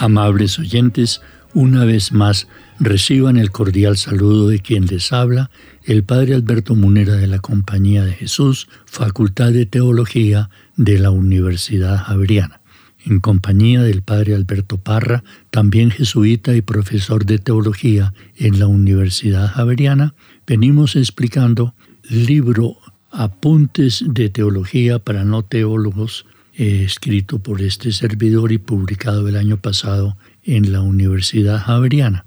Amables oyentes, una vez más reciban el cordial saludo de quien les habla, el Padre Alberto Munera de la Compañía de Jesús, Facultad de Teología de la Universidad Javeriana. En compañía del Padre Alberto Parra, también jesuita y profesor de teología en la Universidad Javeriana, venimos explicando libro Apuntes de Teología para no teólogos escrito por este servidor y publicado el año pasado en la Universidad Javeriana.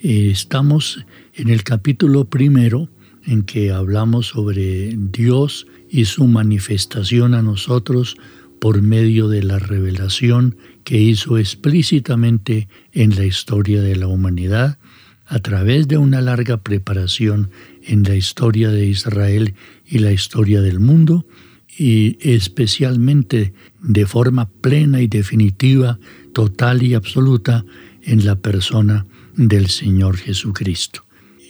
Estamos en el capítulo primero en que hablamos sobre Dios y su manifestación a nosotros por medio de la revelación que hizo explícitamente en la historia de la humanidad a través de una larga preparación en la historia de Israel y la historia del mundo y especialmente de forma plena y definitiva, total y absoluta en la persona del Señor Jesucristo.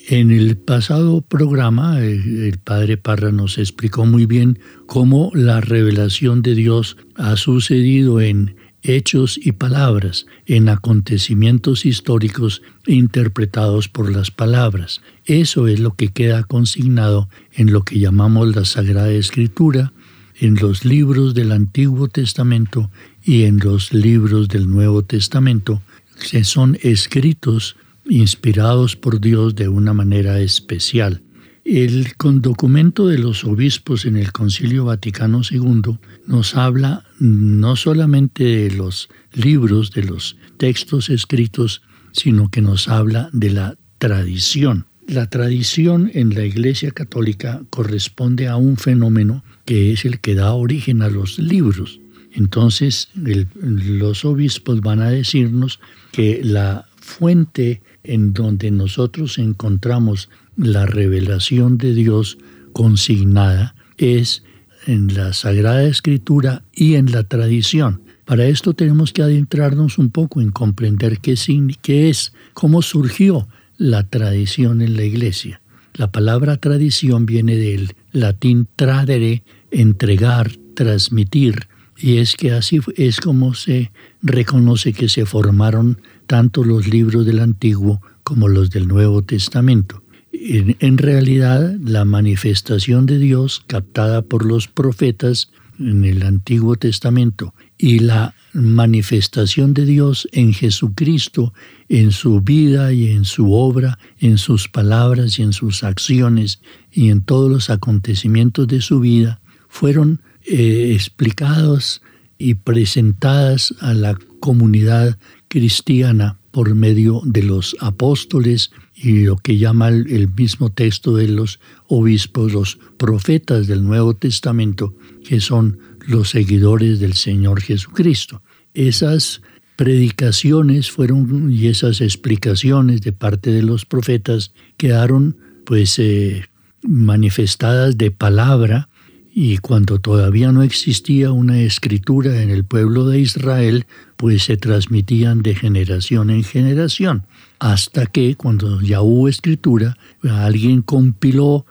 En el pasado programa, el, Padre Parra nos explicó muy bien cómo la revelación de Dios ha sucedido en hechos y palabras, en acontecimientos históricos interpretados por las palabras. Eso es lo que queda consignado en lo que llamamos la Sagrada Escritura, en los libros del Antiguo Testamento y en los libros del Nuevo Testamento, que son escritos inspirados por Dios de una manera especial. El documento de los obispos en el Concilio Vaticano II nos habla no solamente de los libros, de los textos escritos, sino que nos habla de la tradición. La tradición en la Iglesia Católica corresponde a un fenómeno que es el que da origen a los libros. Entonces los obispos van a decirnos que la fuente en donde nosotros encontramos la revelación de Dios consignada es en la Sagrada Escritura y en la tradición. Para esto tenemos que adentrarnos un poco en comprender qué, qué es, cómo surgió la tradición en la iglesia. La palabra tradición viene del latín tradere, entregar, transmitir, y es que así es como se reconoce que se formaron tanto los libros del Antiguo como los del Nuevo Testamento. En, realidad, la manifestación de Dios captada por los profetas en el Antiguo Testamento y la manifestación de Dios en Jesucristo, en su vida y en su obra, en sus palabras y en sus acciones y en todos los acontecimientos de su vida, fueron eh, explicados y presentadas a la comunidad cristiana por medio de los apóstoles y lo que llama el mismo texto de los obispos, los profetas del Nuevo Testamento, que son los seguidores del Señor Jesucristo. Esas predicaciones fueron y esas explicaciones de parte de los profetas quedaron pues eh, manifestadas de palabra y cuando todavía no existía una escritura en el pueblo de Israel, pues se transmitían de generación en generación, hasta que cuando ya hubo escritura, alguien compiló,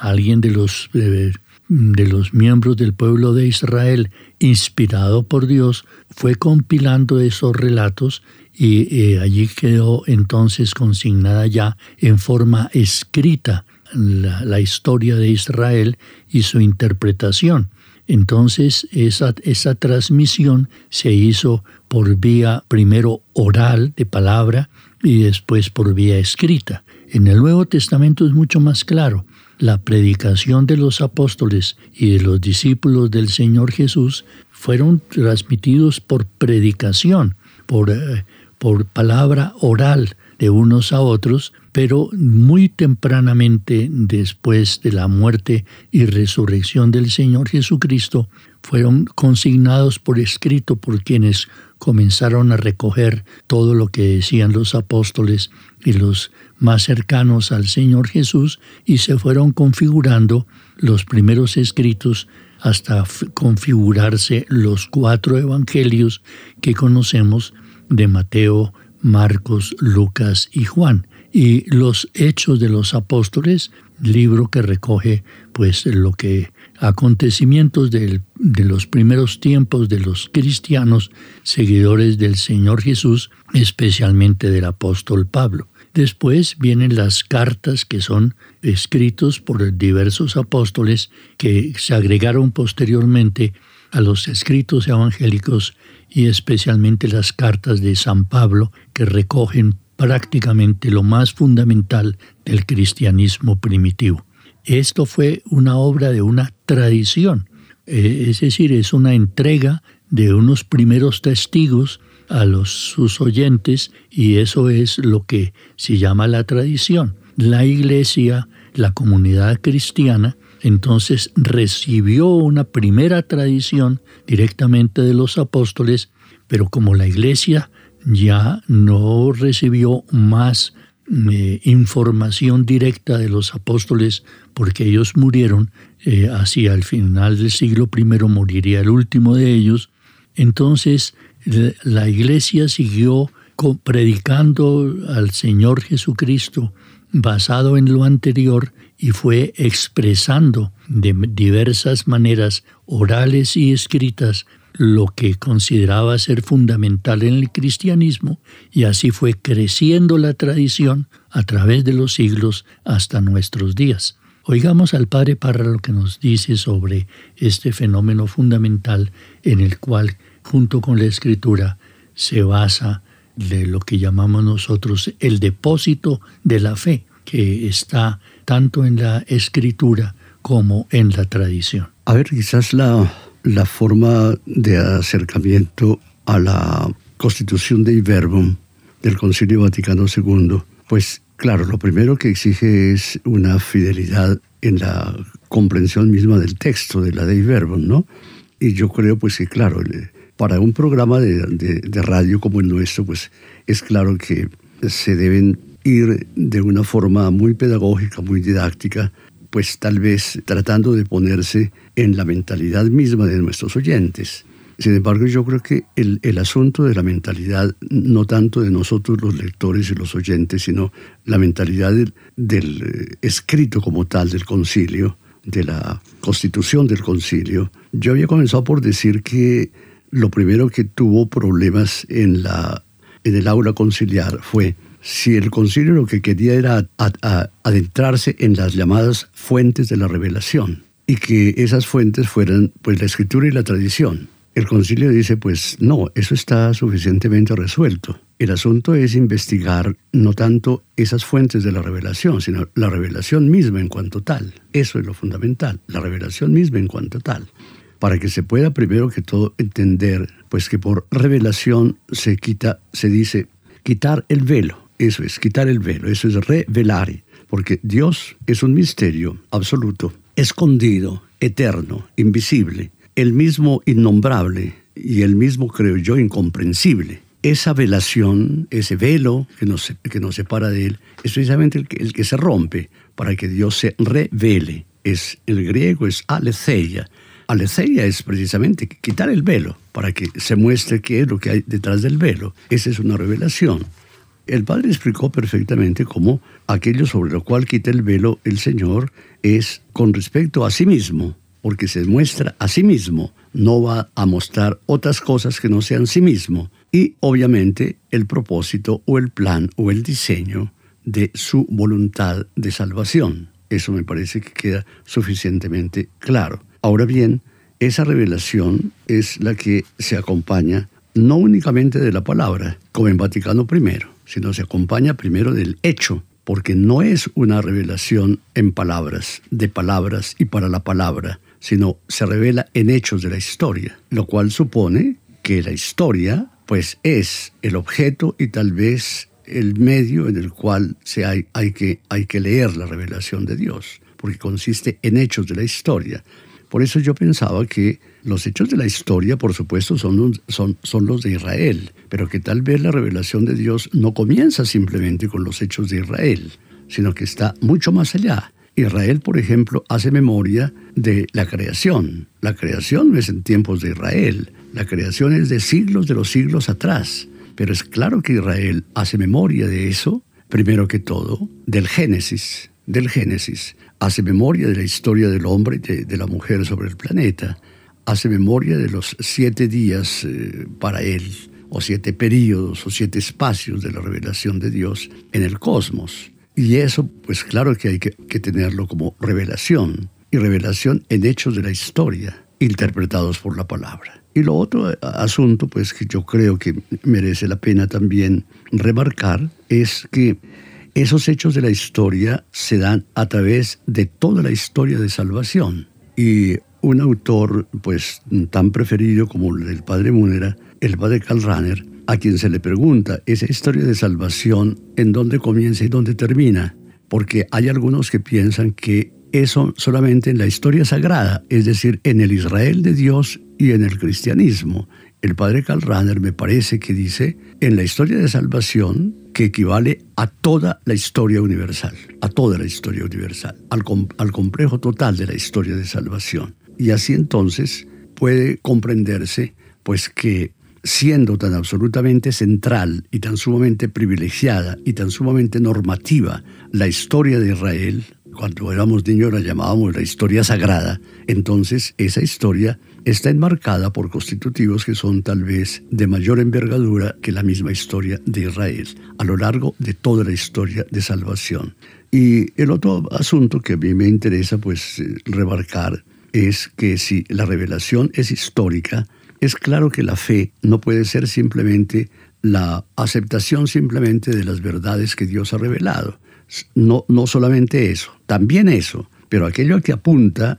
alguien de los, de los miembros del pueblo de Israel inspirado por Dios, fue compilando esos relatos y eh, allí quedó entonces consignada ya en forma escrita la, historia de Israel y su interpretación. Entonces esa, esa transmisión se hizo por vía primero oral de palabra y después por vía escrita. En el Nuevo Testamento es mucho más claro. La predicación de los apóstoles y de los discípulos del Señor Jesús fueron transmitidos por predicación, por, eh, por palabra oral de unos a otros, pero muy tempranamente después de la muerte y resurrección del Señor Jesucristo, fueron consignados por escrito por quienes comenzaron a recoger todo lo que decían los apóstoles y los más cercanos al Señor Jesús y se fueron configurando los primeros escritos hasta configurarse los cuatro evangelios que conocemos de Mateo, Marcos, Lucas y Juan. Y los Hechos de los Apóstoles, libro que recoge pues lo que acontecimientos de los primeros tiempos de los cristianos seguidores del Señor Jesús, especialmente del apóstol Pablo. Después vienen las cartas que son escritos por diversos apóstoles que se agregaron posteriormente a los escritos evangélicos y especialmente las cartas de San Pablo que recogen prácticamente lo más fundamental del cristianismo primitivo. Esto fue una obra de una tradición, eh, es decir, es una entrega de unos primeros testigos a los, sus oyentes y eso es lo que se llama la tradición. La iglesia, la comunidad cristiana, entonces recibió una primera tradición directamente de los apóstoles, pero como la iglesia ya no recibió más eh, información directa de los apóstoles porque ellos murieron, eh, hacia el final del siglo I moriría el último de ellos, entonces la iglesia siguió predicando al Señor Jesucristo basado en lo anterior y fue expresando de diversas maneras orales y escritas lo que consideraba ser fundamental en el cristianismo y así fue creciendo la tradición a través de los siglos hasta nuestros días. Oigamos al Padre Parra lo que nos dice sobre este fenómeno fundamental en el cual junto con la escritura, se basa de lo que llamamos nosotros el depósito de la fe, que está tanto en la escritura como en la tradición. A ver, quizás la, la forma de acercamiento a la constitución de Verbum del Concilio Vaticano II, pues claro, lo primero que exige es una fidelidad en la comprensión misma del texto de la Dei Verbum, ¿no? Y yo creo pues que claro, para un programa de, radio como el nuestro, pues es claro que se deben ir de una forma muy pedagógica, muy didáctica, pues tal vez tratando de ponerse en la mentalidad misma de nuestros oyentes. Sin embargo, yo creo que el, asunto de la mentalidad, no tanto de nosotros los lectores y los oyentes, sino la mentalidad del eh, escrito como tal del concilio, de la constitución del concilio, yo había comenzado por decir que lo primero que tuvo problemas en, la, en el aula conciliar fue si el concilio lo que quería era adentrarse en las llamadas fuentes de la revelación y que esas fuentes fueran pues la escritura y la tradición. El concilio dice pues no, eso está suficientemente resuelto. El asunto es investigar no tanto esas fuentes de la revelación, sino la revelación misma en cuanto tal. Eso es lo fundamental, la revelación misma en cuanto tal para que se pueda primero que todo entender, pues que por revelación se quita, se dice quitar el velo, eso es, quitar el velo, eso es revelar, porque Dios es un misterio absoluto, escondido, eterno, invisible, el mismo innombrable y el mismo, creo yo, incomprensible. Esa velación, ese velo que nos, que nos separa de Él, es precisamente el que, el que se rompe para que Dios se revele. Es, el griego es aletheia, Aletheia es precisamente quitar el velo para que se muestre qué es lo que hay detrás del velo. Esa es una revelación. El Padre explicó perfectamente cómo aquello sobre lo cual quita el velo el Señor es con respecto a sí mismo. porque se muestra a sí mismo, no va a mostrar otras cosas que no sean sí mismo. Y obviamente el propósito o el plan o el diseño de su voluntad de salvación. Eso me parece que queda suficientemente claro. Ahora bien, esa revelación es la que se acompaña no únicamente de la palabra, como en Vaticano I, sino se acompaña primero del hecho, porque no es una revelación en palabras, de palabras y para la palabra, sino se revela en hechos de la historia, lo cual supone que la historia pues es el objeto y tal vez el medio en el cual se hay, hay, que, hay que leer la revelación de Dios, porque consiste en hechos de la historia. Por eso yo pensaba que los hechos de la historia, por supuesto, son, son, son los de Israel, pero que tal vez la revelación de Dios no comienza simplemente con los hechos de Israel, sino que está mucho más allá. Israel, por ejemplo, hace memoria de la creación. La creación no es en tiempos de Israel, la creación es de siglos de los siglos atrás. Pero es claro que Israel hace memoria de eso, primero que todo, del Génesis, del Génesis. Hace memoria de la historia del hombre y de, la mujer sobre el planeta. Hace memoria de los siete días eh, para él, o siete periodos, o siete espacios de la revelación de Dios en el cosmos. Y eso, pues claro que hay que, que tenerlo como revelación, y revelación en hechos de la historia, interpretados por la palabra. Y lo otro eh, asunto, pues que yo creo que merece la pena también remarcar, es que esos hechos de la historia se dan a través de toda la historia de salvación. Y un autor, pues tan preferido como el del padre Múnera, el padre Runner, a quien se le pregunta esa historia de salvación, ¿en dónde comienza y dónde termina? Porque hay algunos que piensan que eso solamente en la historia sagrada, es decir, en el Israel de Dios y en el cristianismo. El padre Karl Rahner me parece que dice en la historia de salvación que equivale a toda la historia universal, a toda la historia universal, al, al complejo total de la historia de salvación. Y así entonces puede comprenderse pues que siendo tan absolutamente central y tan sumamente privilegiada y tan sumamente normativa la historia de Israel, cuando éramos niños la llamábamos la historia sagrada, entonces esa historia está enmarcada por constitutivos que son tal vez de mayor envergadura que la misma historia de Israel, a lo largo de toda la historia de salvación. Y el otro asunto que a mí me interesa pues eh, remarcar es que si la revelación es histórica, es claro que la fe no puede ser simplemente la aceptación simplemente de las verdades que Dios ha revelado, no, no solamente eso, también eso, pero aquello que apunta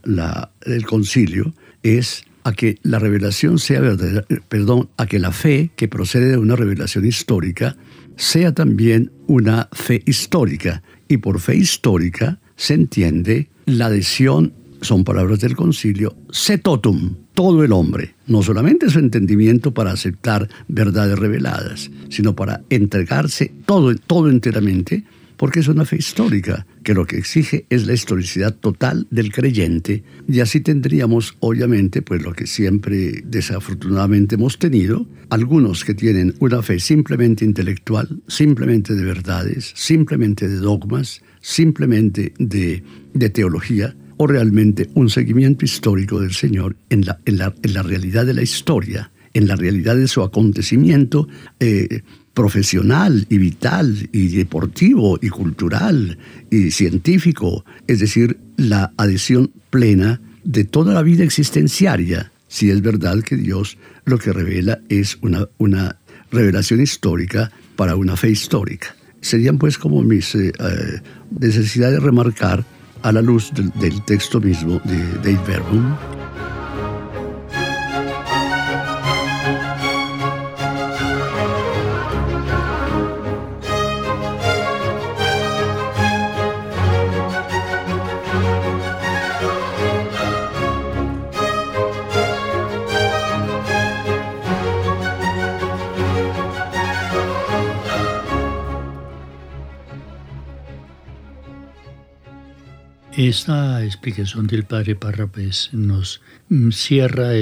el concilio es a que la revelación sea verdadera, perdón, a que la fe que procede de una revelación histórica sea también una fe histórica. Y por fe histórica se entiende la adhesión, son palabras del concilio, setotum, todo el hombre, no solamente su entendimiento para aceptar verdades reveladas, sino para entregarse todo, todo enteramente porque es una fe histórica, que lo que exige es la historicidad total del creyente, y así tendríamos, obviamente, pues lo que siempre desafortunadamente hemos tenido, algunos que tienen una fe simplemente intelectual, simplemente de verdades, simplemente de dogmas, simplemente de, de teología, o realmente un seguimiento histórico del Señor en la, en la, en la realidad de la historia, en la realidad de su acontecimiento eh, profesional y vital y deportivo y cultural y científico, es decir, la adhesión plena de toda la vida existenciaria, si es verdad que Dios lo que revela es una, una revelación histórica para una fe histórica. Serían pues como mis eh, eh, necesidades de remarcar a la luz del, texto mismo de Dave Verbum Esta explicación del padre Parra pues, nos mm, cierra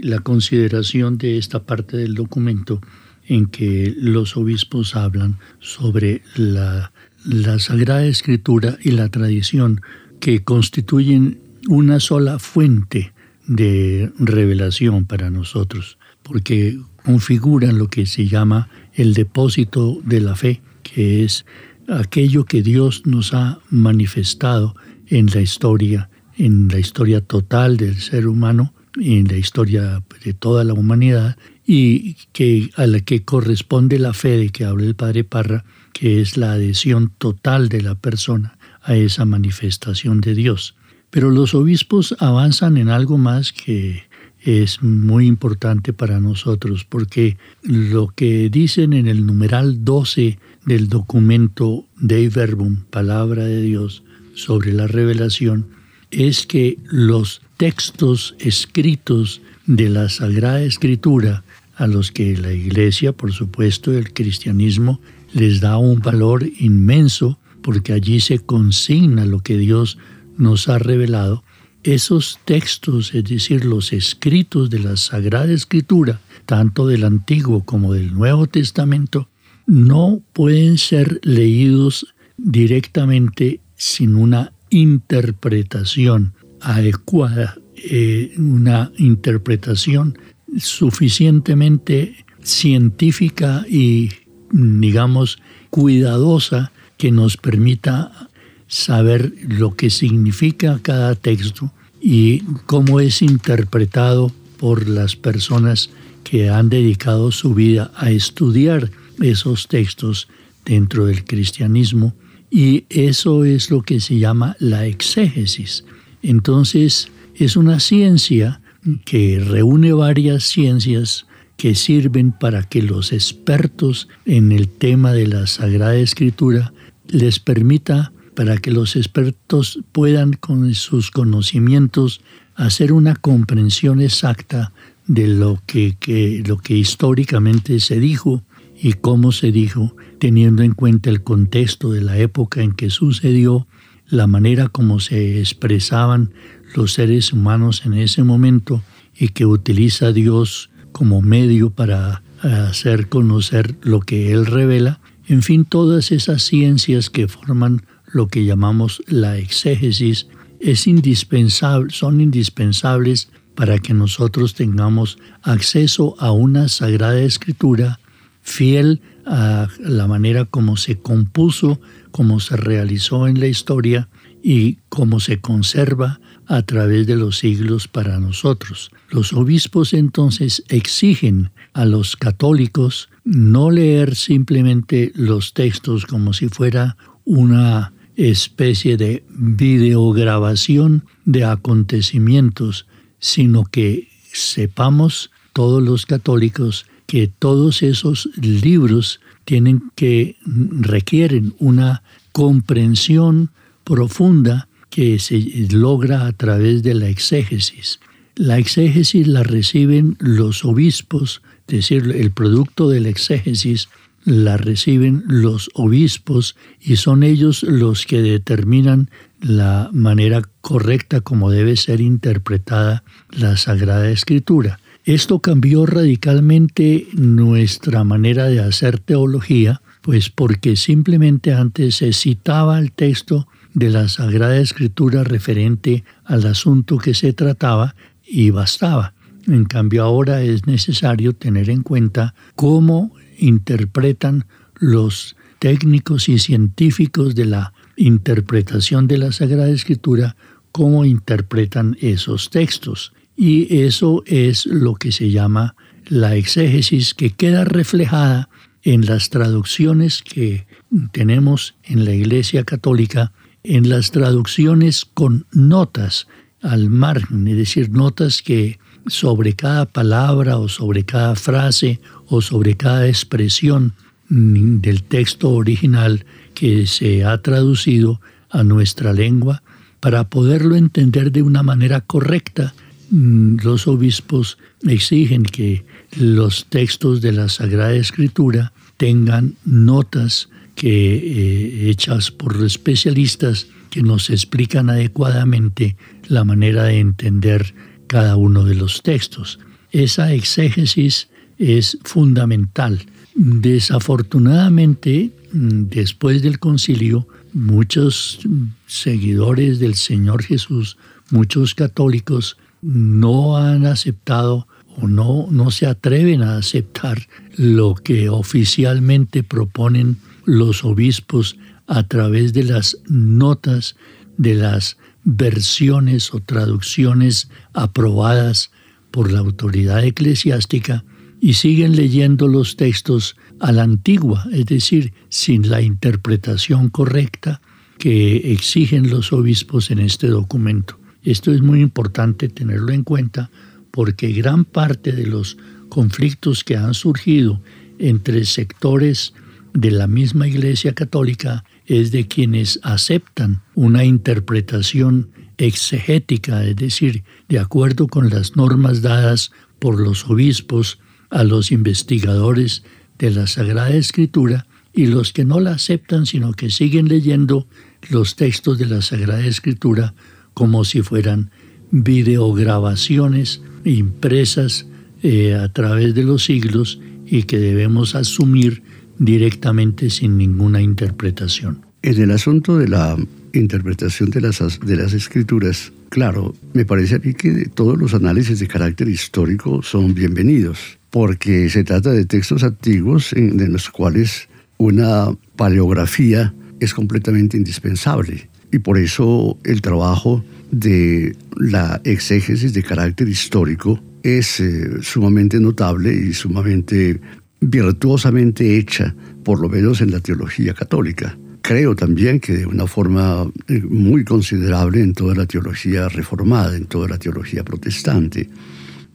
la consideración de esta parte del documento en que los obispos hablan sobre la, la Sagrada Escritura y la tradición que constituyen una sola fuente de revelación para nosotros, porque configuran lo que se llama el depósito de la fe, que es aquello que Dios nos ha manifestado en la historia, en la historia total del ser humano, en la historia de toda la humanidad, y que a la que corresponde la fe de que habla el padre Parra, que es la adhesión total de la persona a esa manifestación de Dios. Pero los obispos avanzan en algo más que es muy importante para nosotros, porque lo que dicen en el numeral 12 del documento Dei Verbum, Palabra de Dios, sobre la revelación, es que los textos escritos de la Sagrada Escritura, a los que la Iglesia, por supuesto, el cristianismo, les da un valor inmenso, porque allí se consigna lo que Dios nos ha revelado, esos textos, es decir, los escritos de la Sagrada Escritura, tanto del Antiguo como del Nuevo Testamento, no pueden ser leídos directamente sin una interpretación adecuada, eh, una interpretación suficientemente científica y, digamos, cuidadosa que nos permita saber lo que significa cada texto y cómo es interpretado por las personas que han dedicado su vida a estudiar esos textos dentro del cristianismo y eso es lo que se llama la exégesis. Entonces es una ciencia que reúne varias ciencias que sirven para que los expertos en el tema de la Sagrada Escritura les permita para que los expertos puedan con sus conocimientos hacer una comprensión exacta de lo que, lo que históricamente se dijo y cómo se dijo, teniendo en cuenta el contexto de la época en que sucedió, la manera como se expresaban los seres humanos en ese momento y que utiliza Dios como medio para hacer conocer lo que Él revela, en fin, todas esas ciencias que forman lo que llamamos la exégesis, es indispensable, son indispensables para que nosotros tengamos acceso a una sagrada escritura fiel a la manera como se compuso, como se realizó en la historia y cómo se conserva a través de los siglos para nosotros. Los obispos entonces exigen a los católicos no leer simplemente los textos como si fuera una especie de videograbación de acontecimientos, sino que sepamos todos los católicos que todos esos libros tienen que requieren una comprensión profunda que se logra a través de la exégesis. La exégesis la reciben los obispos, es decir, el producto de la exégesis la reciben los obispos y son ellos los que determinan la manera correcta como debe ser interpretada la Sagrada Escritura. Esto cambió radicalmente nuestra manera de hacer teología, pues porque simplemente antes se citaba el texto de la Sagrada Escritura referente al asunto que se trataba y bastaba. En cambio ahora es necesario tener en cuenta cómo interpretan los técnicos y científicos de la interpretación de la Sagrada Escritura, cómo interpretan esos textos. Y eso es lo que se llama la exégesis que queda reflejada en las traducciones que tenemos en la Iglesia Católica, en las traducciones con notas al margen, es decir, notas que sobre cada palabra o sobre cada frase o sobre cada expresión del texto original que se ha traducido a nuestra lengua para poderlo entender de una manera correcta. Mm, los obispos exigen que los textos de la Sagrada Escritura tengan notas que eh, hechas por especialistas que nos explican adecuadamente la manera de entender cada uno de los textos. Esa exégesis es fundamental. Desafortunadamente, después del concilio, muchos seguidores del Señor Jesús muchos católicos no han aceptado o no, no se atreven a aceptar lo que oficialmente proponen los obispos a través de las notas de las versiones o traducciones aprobadas por la autoridad eclesiástica y siguen leyendo los textos a la antigua, es decir, sin la interpretación correcta que exigen los obispos en este documento. Esto es muy importante tenerlo en cuenta porque gran parte de los conflictos que han surgido entre sectores de la misma Iglesia Católica es de quienes aceptan una interpretación exegética, es decir, de acuerdo con las normas dadas por los obispos a los investigadores de la Sagrada Escritura y los que no la aceptan, sino que siguen leyendo los textos de la Sagrada Escritura como si fueran videograbaciones impresas eh, a través de los siglos y que debemos asumir directamente sin ninguna interpretación. En el asunto de la interpretación de las, de las escrituras, claro, me parece a mí que todos los análisis de carácter histórico son bienvenidos, porque se trata de textos antiguos en, los cuales una paleografía es completamente indispensable. Y por eso el trabajo de la exégesis de carácter histórico es eh, sumamente notable y sumamente virtuosamente hecha, por lo menos en la teología católica. Creo también que de una forma eh, muy considerable en toda la teología reformada, en toda la teología protestante.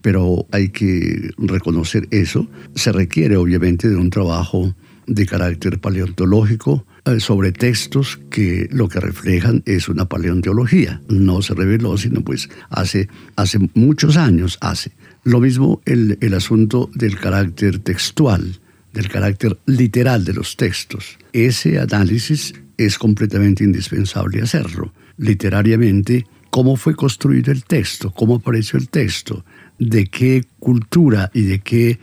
Pero hay que reconocer eso. Se requiere obviamente de un trabajo de carácter paleontológico sobre textos que lo que reflejan es una paleontología. No se reveló, sino pues hace, hace muchos años hace. Lo mismo el, el asunto del carácter textual, del carácter literal de los textos. Ese análisis es completamente indispensable hacerlo. Literariamente, cómo fue construido el texto, cómo apareció el texto, de qué cultura y de qué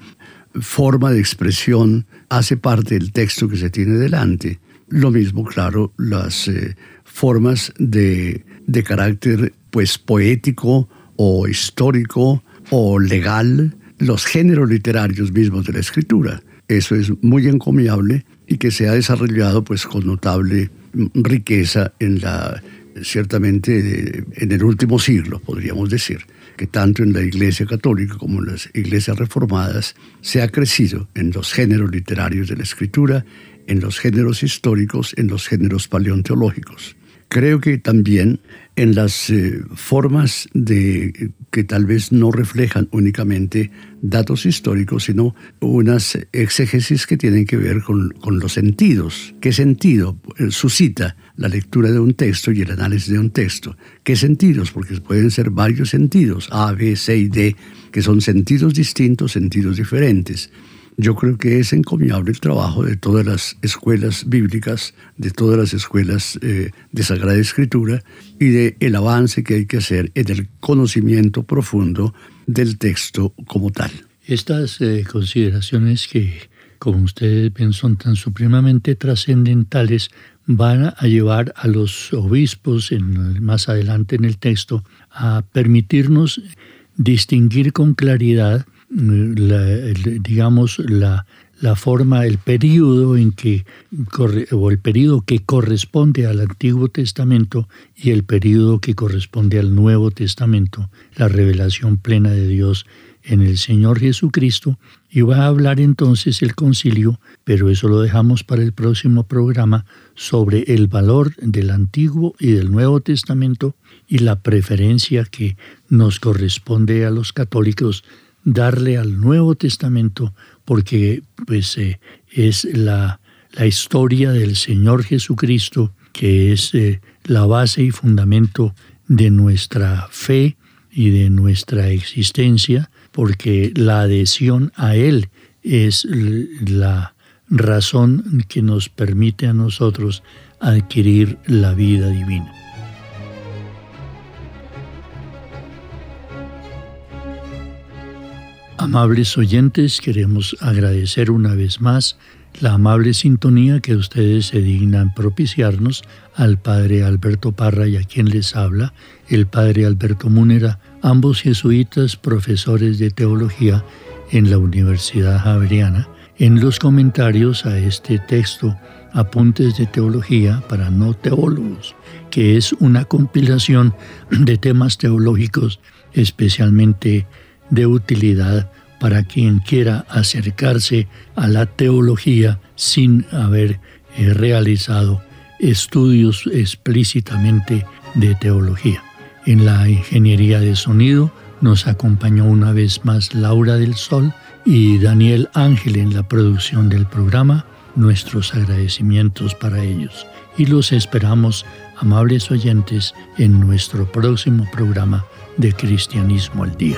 forma de expresión hace parte del texto que se tiene delante. Lo mismo, claro, las eh, formas de, de, carácter pues poético o histórico o legal, los géneros literarios mismos de la escritura. Eso es muy encomiable y que se ha desarrollado pues con notable riqueza en la ciertamente en el último siglo, podríamos decir que tanto en la Iglesia Católica como en las iglesias reformadas se ha crecido en los géneros literarios de la escritura, en los géneros históricos, en los géneros paleontológicos. Creo que también en las eh, formas de que tal vez no reflejan únicamente datos históricos, sino unas exégesis que tienen que ver con, con los sentidos. ¿Qué sentido eh, suscita la lectura de un texto y el análisis de un texto? ¿Qué sentidos? Porque pueden ser varios sentidos, A, B, C y D, que son sentidos distintos, sentidos diferentes. Yo creo que es encomiable el trabajo de todas las escuelas bíblicas, de todas las escuelas eh, de Sagrada Escritura y de avance que hay que hacer en el conocimiento profundo del texto como tal. Estas eh, consideraciones que, como ustedes ven, son tan supremamente trascendentales, van a llevar a los obispos, en, más adelante en el texto, a permitirnos distinguir con claridad digamos, la, la forma, el periodo en que o el periodo que corresponde al Antiguo Testamento y el periodo que corresponde al Nuevo Testamento, la revelación plena de Dios en el Señor Jesucristo. Y va a hablar entonces el concilio, pero eso lo dejamos para el próximo programa, sobre el valor del Antiguo y del Nuevo Testamento y la preferencia que nos corresponde a los católicos darle al Nuevo Testamento porque pues, eh, es la, la, historia del Señor Jesucristo que es eh, la base y fundamento de nuestra fe y de nuestra existencia, porque la adhesión a Él es la razón que nos permite a nosotros adquirir la vida divina. Amables oyentes, queremos agradecer una vez más la amable sintonía que ustedes se dignan propiciarnos al Padre Alberto Parra y a quien les habla, el Padre Alberto Múnera, ambos jesuitas profesores de teología en la Universidad Javeriana, en los comentarios a este texto Apuntes de Teología para no teólogos, que es una compilación de temas teológicos especialmente de utilidad para quien quiera acercarse a la teología sin haber eh, realizado estudios explícitamente de teología. En la ingeniería de sonido nos acompañó una vez más Laura del Sol y Daniel Ángel en la producción del programa. Nuestros agradecimientos para ellos. Y los esperamos, amables oyentes, en nuestro próximo programa de Cristianismo al Día.